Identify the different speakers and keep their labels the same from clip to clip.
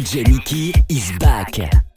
Speaker 1: DJ Mickey is back.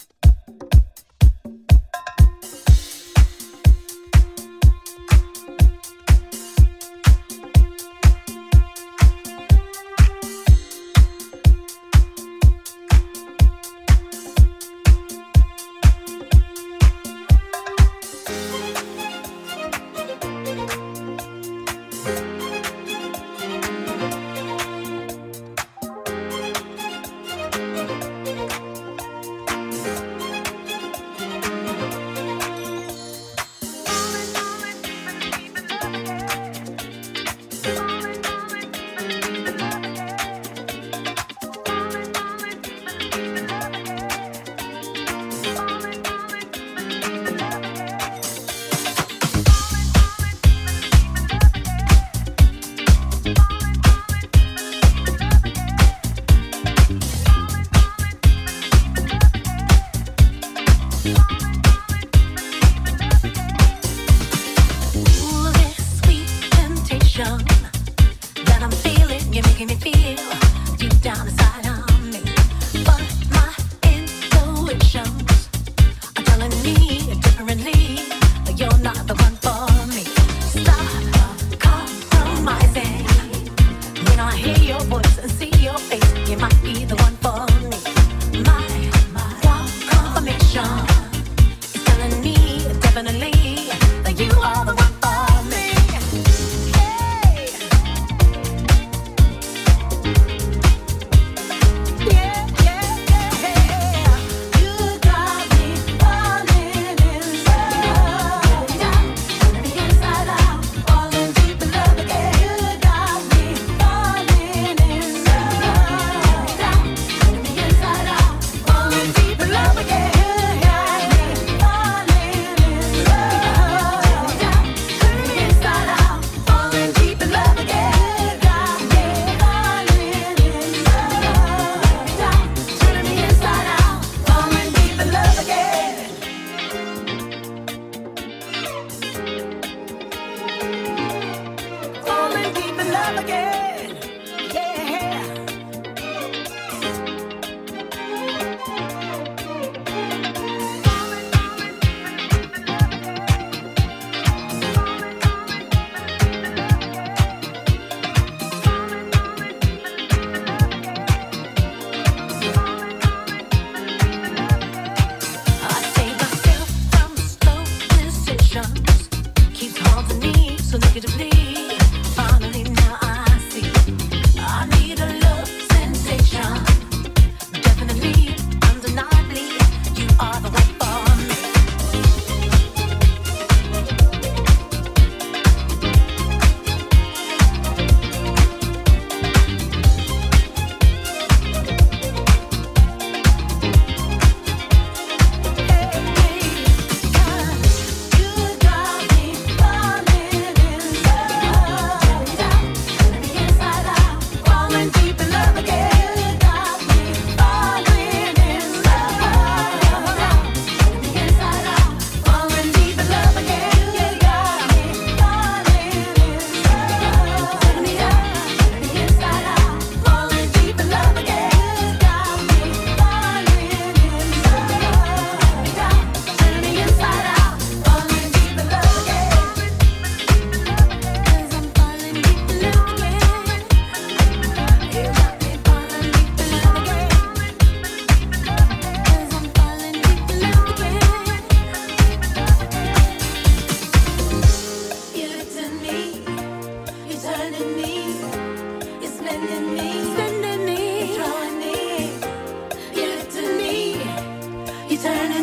Speaker 2: turning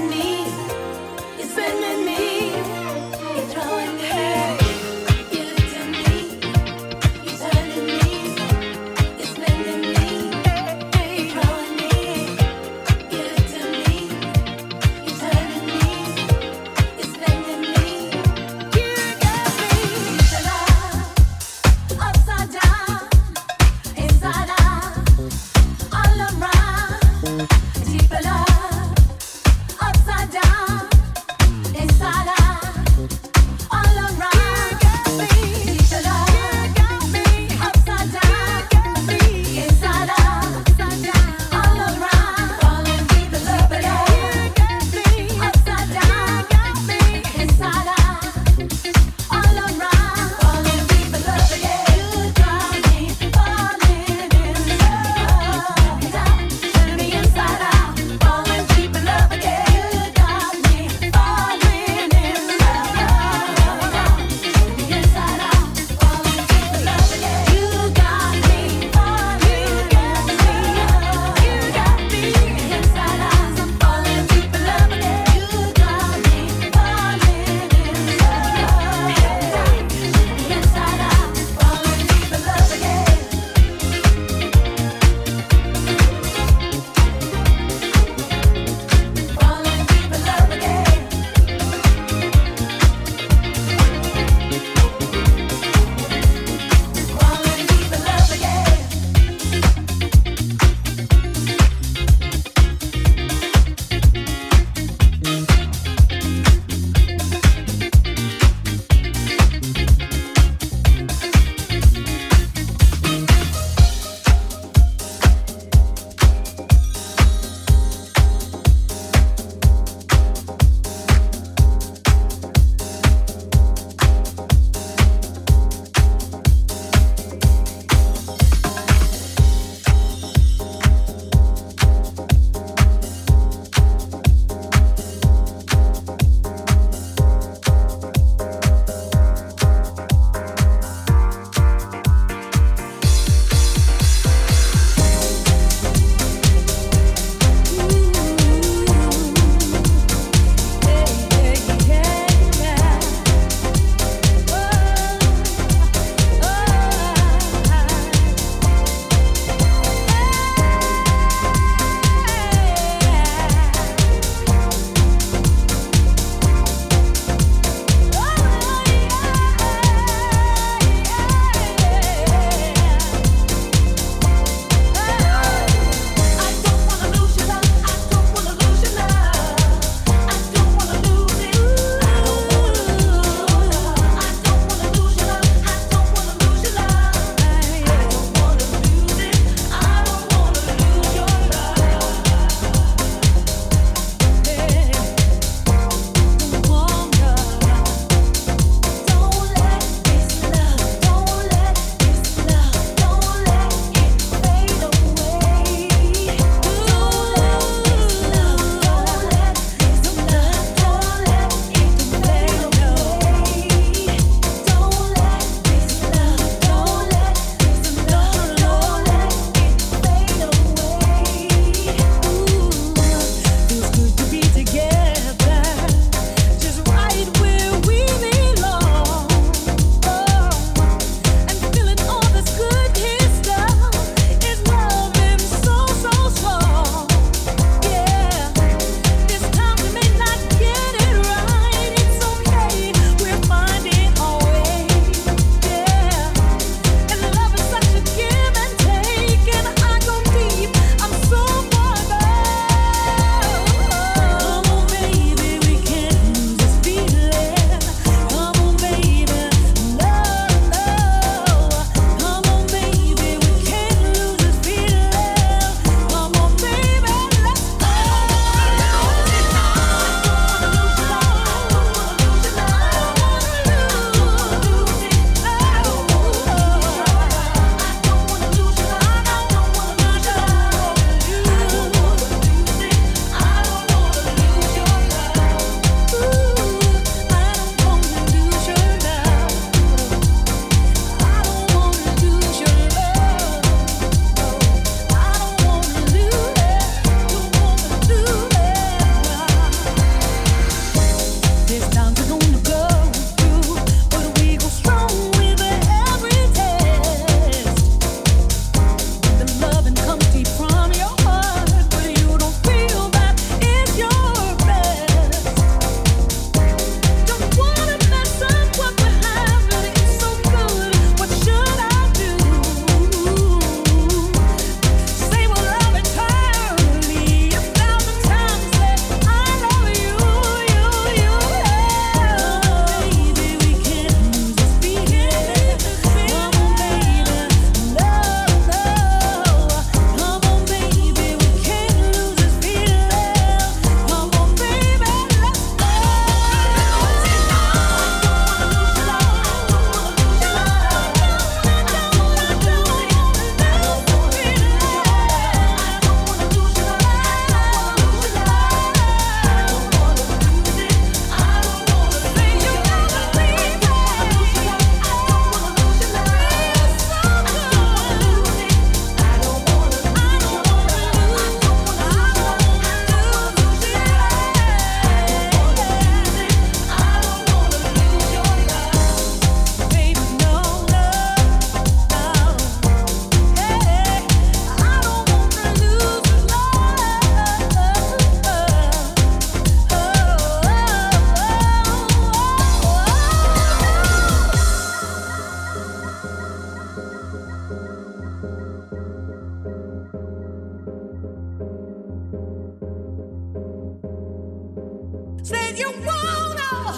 Speaker 2: you wanna?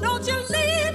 Speaker 2: don't you leave.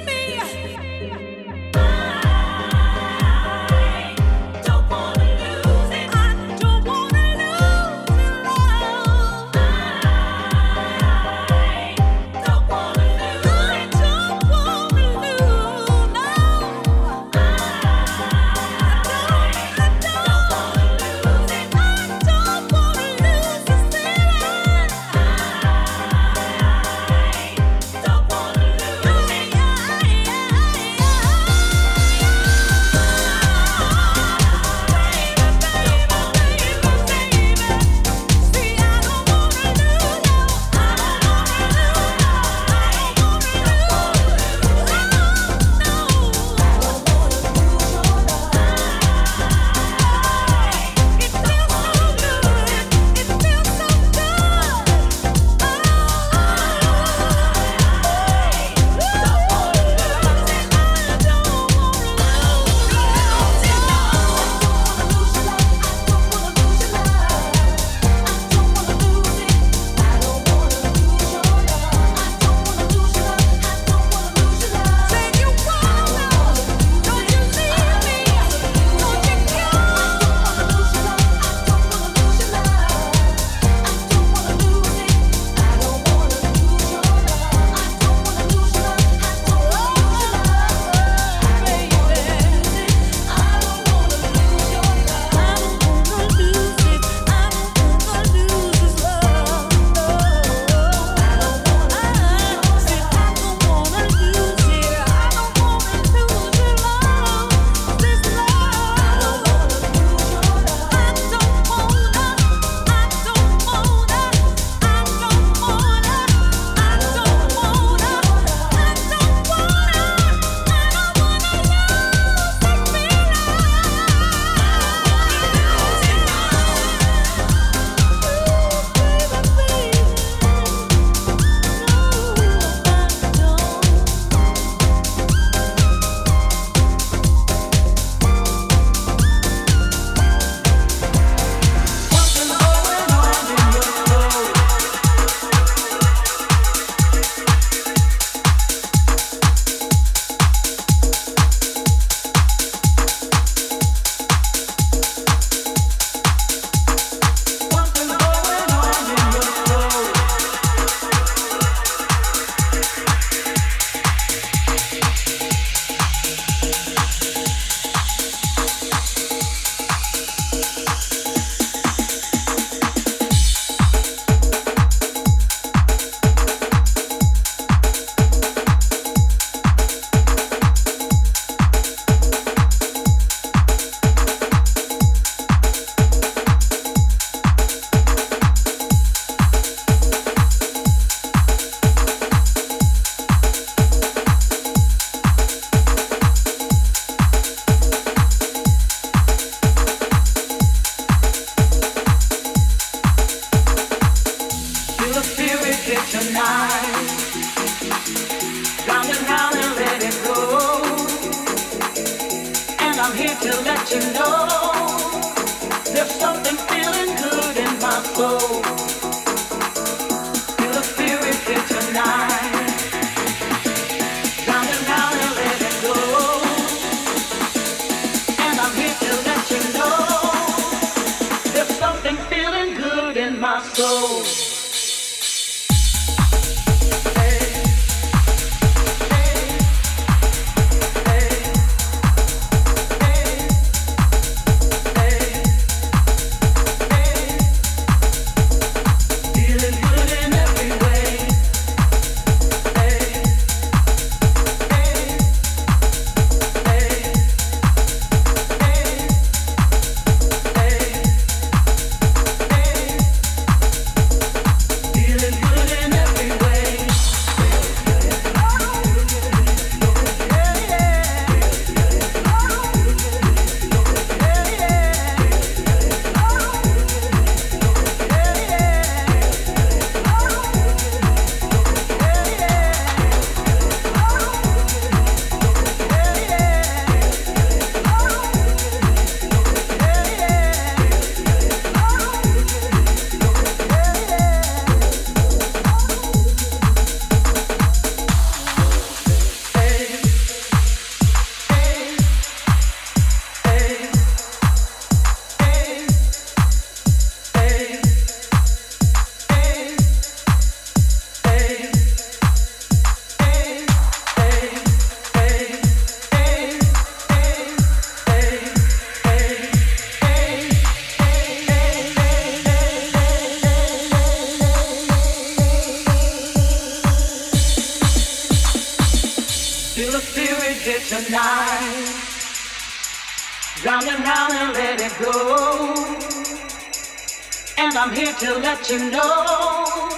Speaker 2: to let you know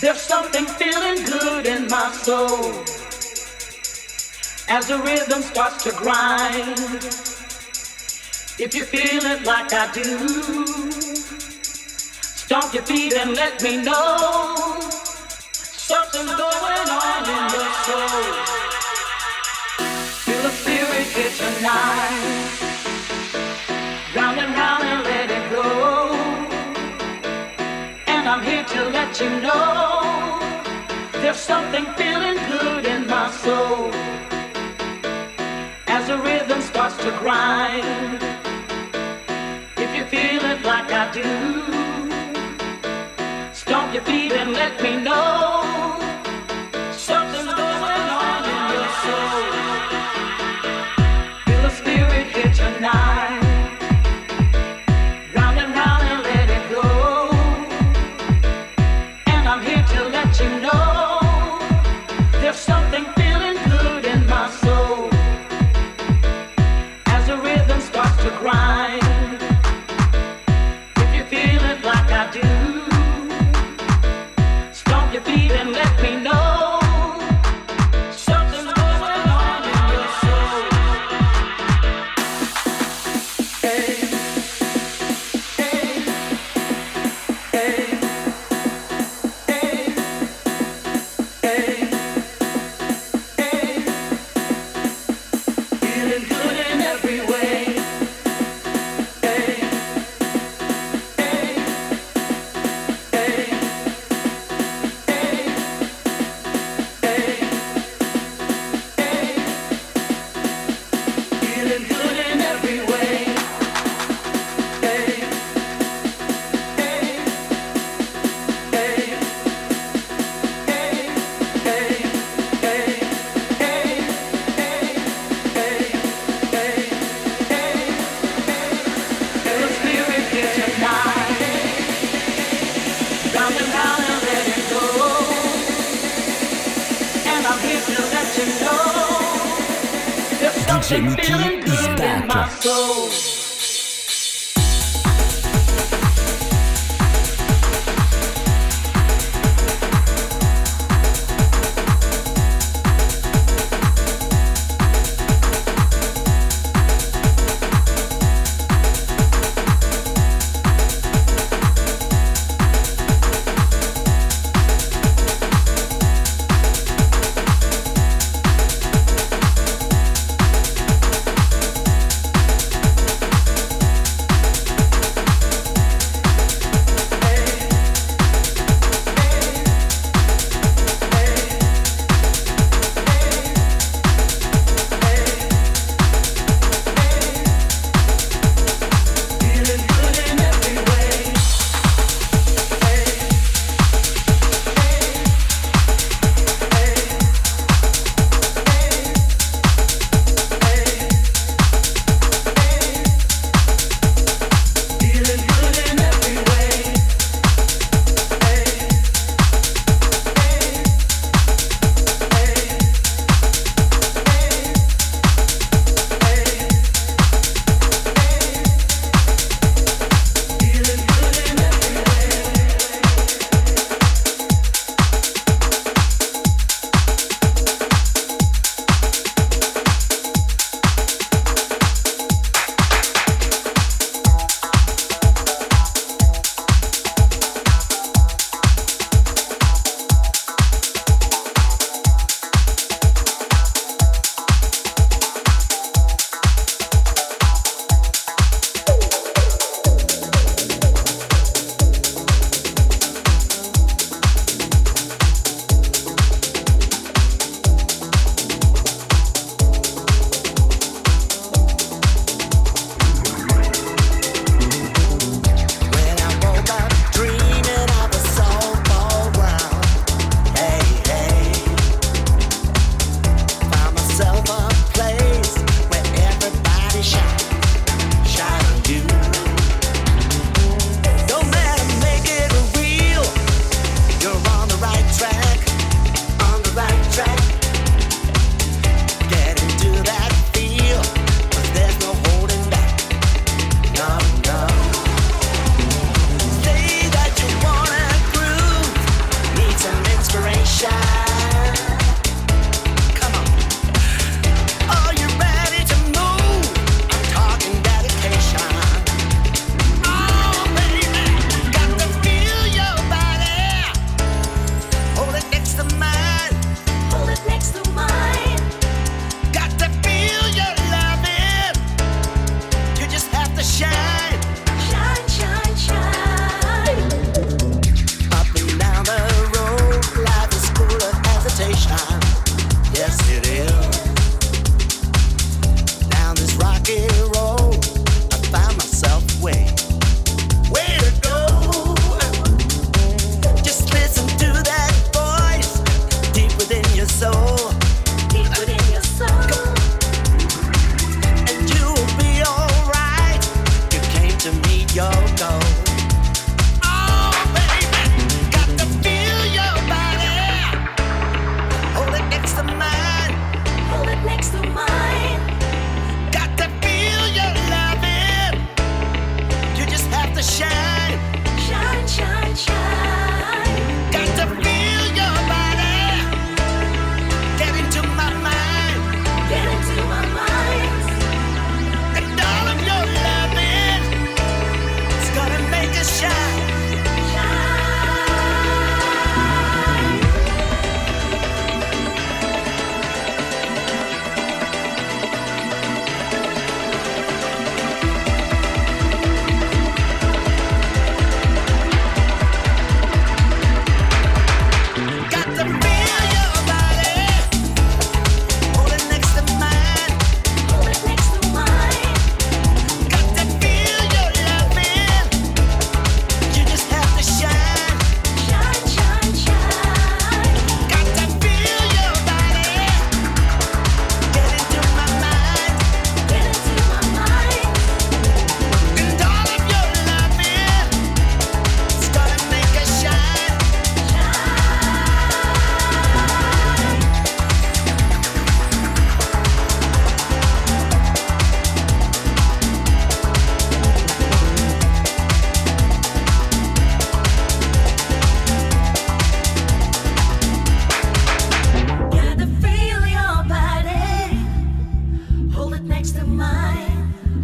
Speaker 2: there's something feeling good in my soul. As the rhythm starts to grind, if you feel it like I do, stomp your feet and let me know something's going on in your soul. Feel the spirit here tonight. You know, there's something feeling good in my soul. As the rhythm starts to grind, if you feel it like I do, stomp your feet and let me know.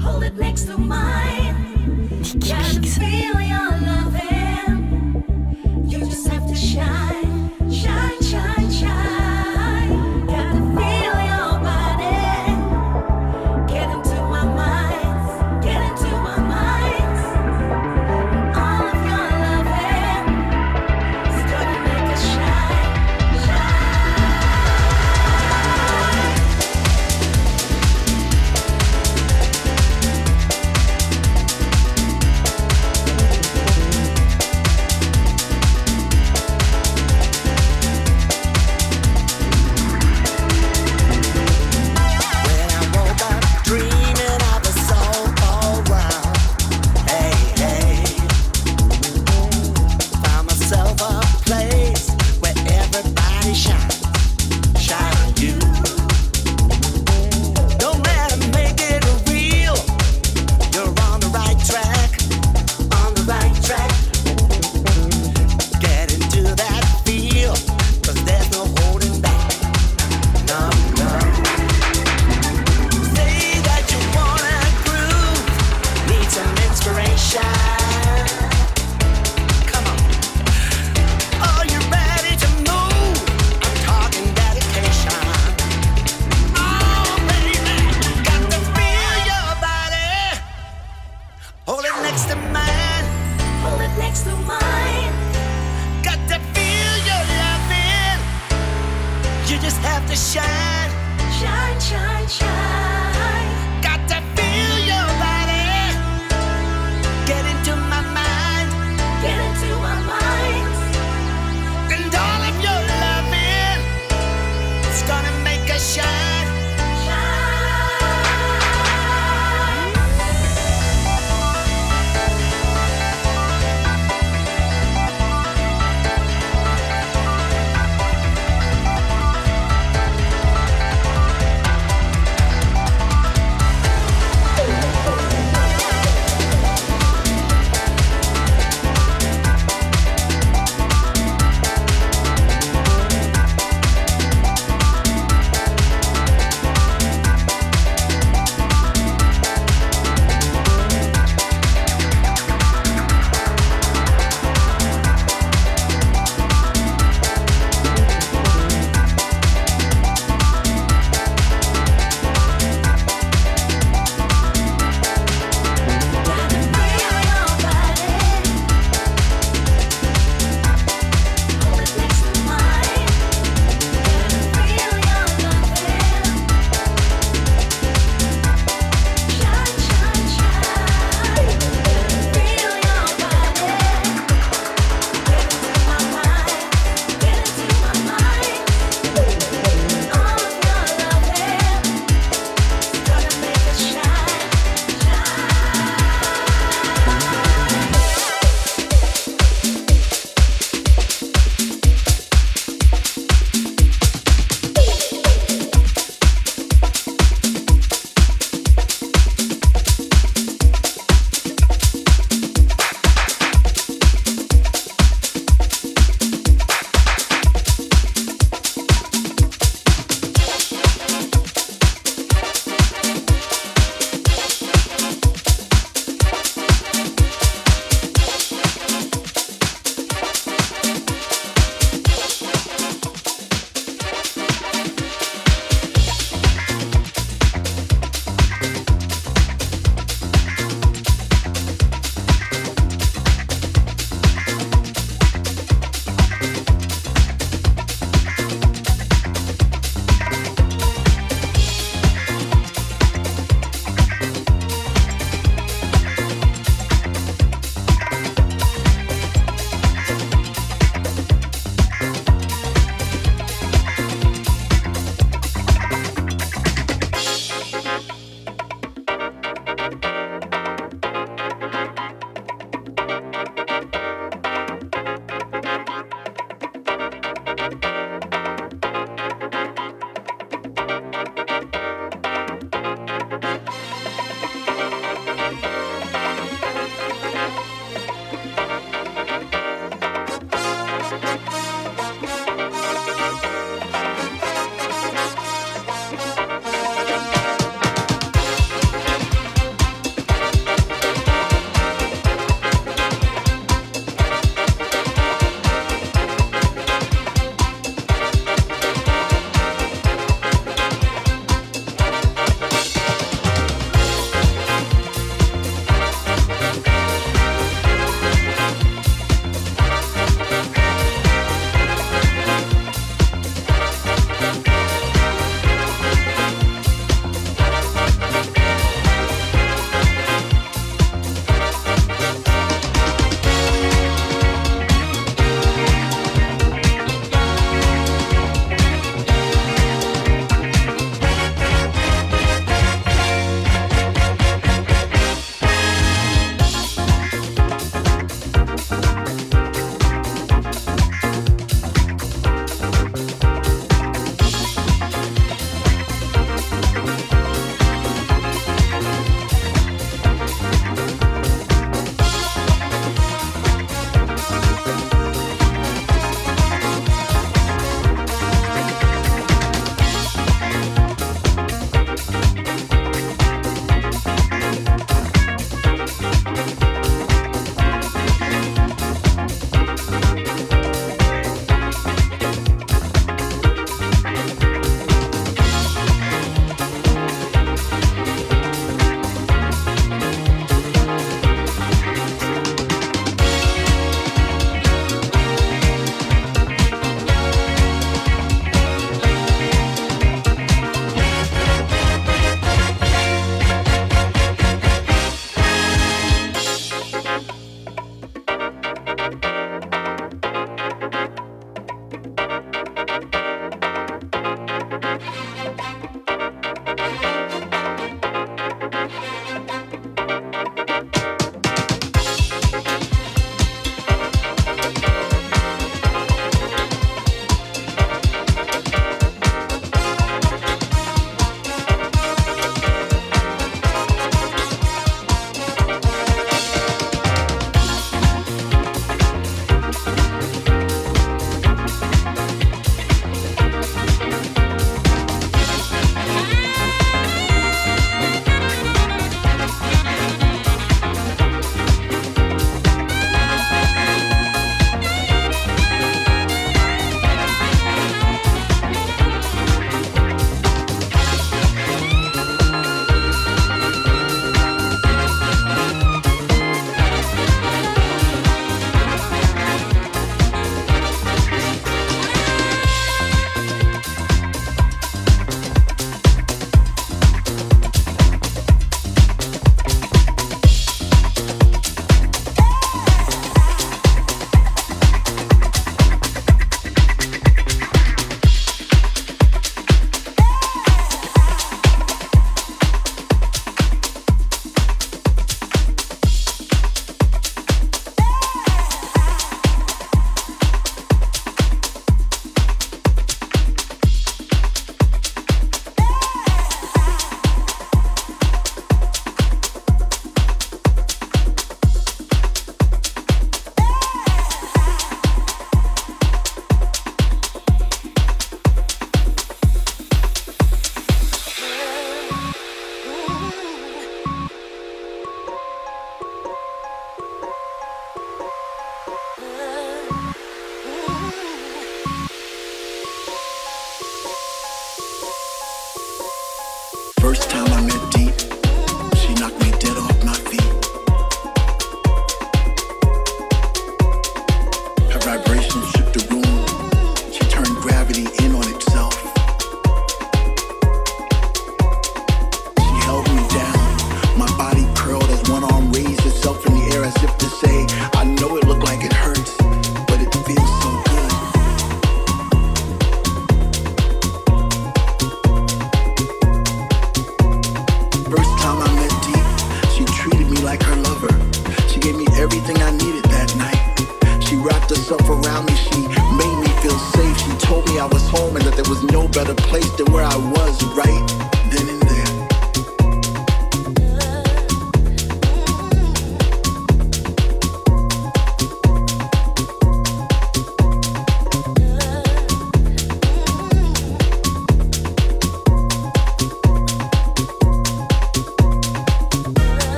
Speaker 2: Hold it next to mine. Got
Speaker 1: a
Speaker 2: feeling you're loving. You
Speaker 3: just have to shine.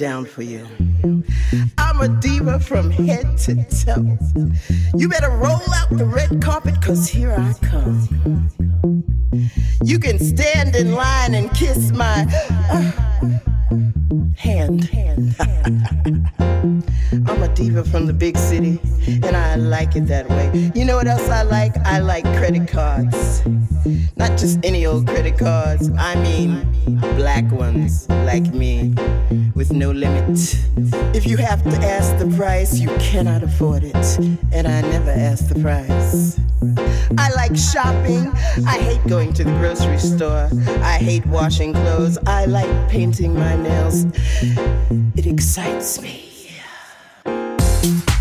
Speaker 3: Down for you. I'm a diva from head to toe. You better roll out the red carpet, cause here I come. You can stand in line and kiss my uh, hand. I'm a diva from the big city, and I like it that way. You know what else I like? I like credit cards. Not just any old credit cards, I mean black ones like me, with no limit. If you have to ask the price, you cannot afford it, and I never ask the price. I like shopping. I hate going to the grocery store. I hate washing clothes. I like painting my nails. It excites me.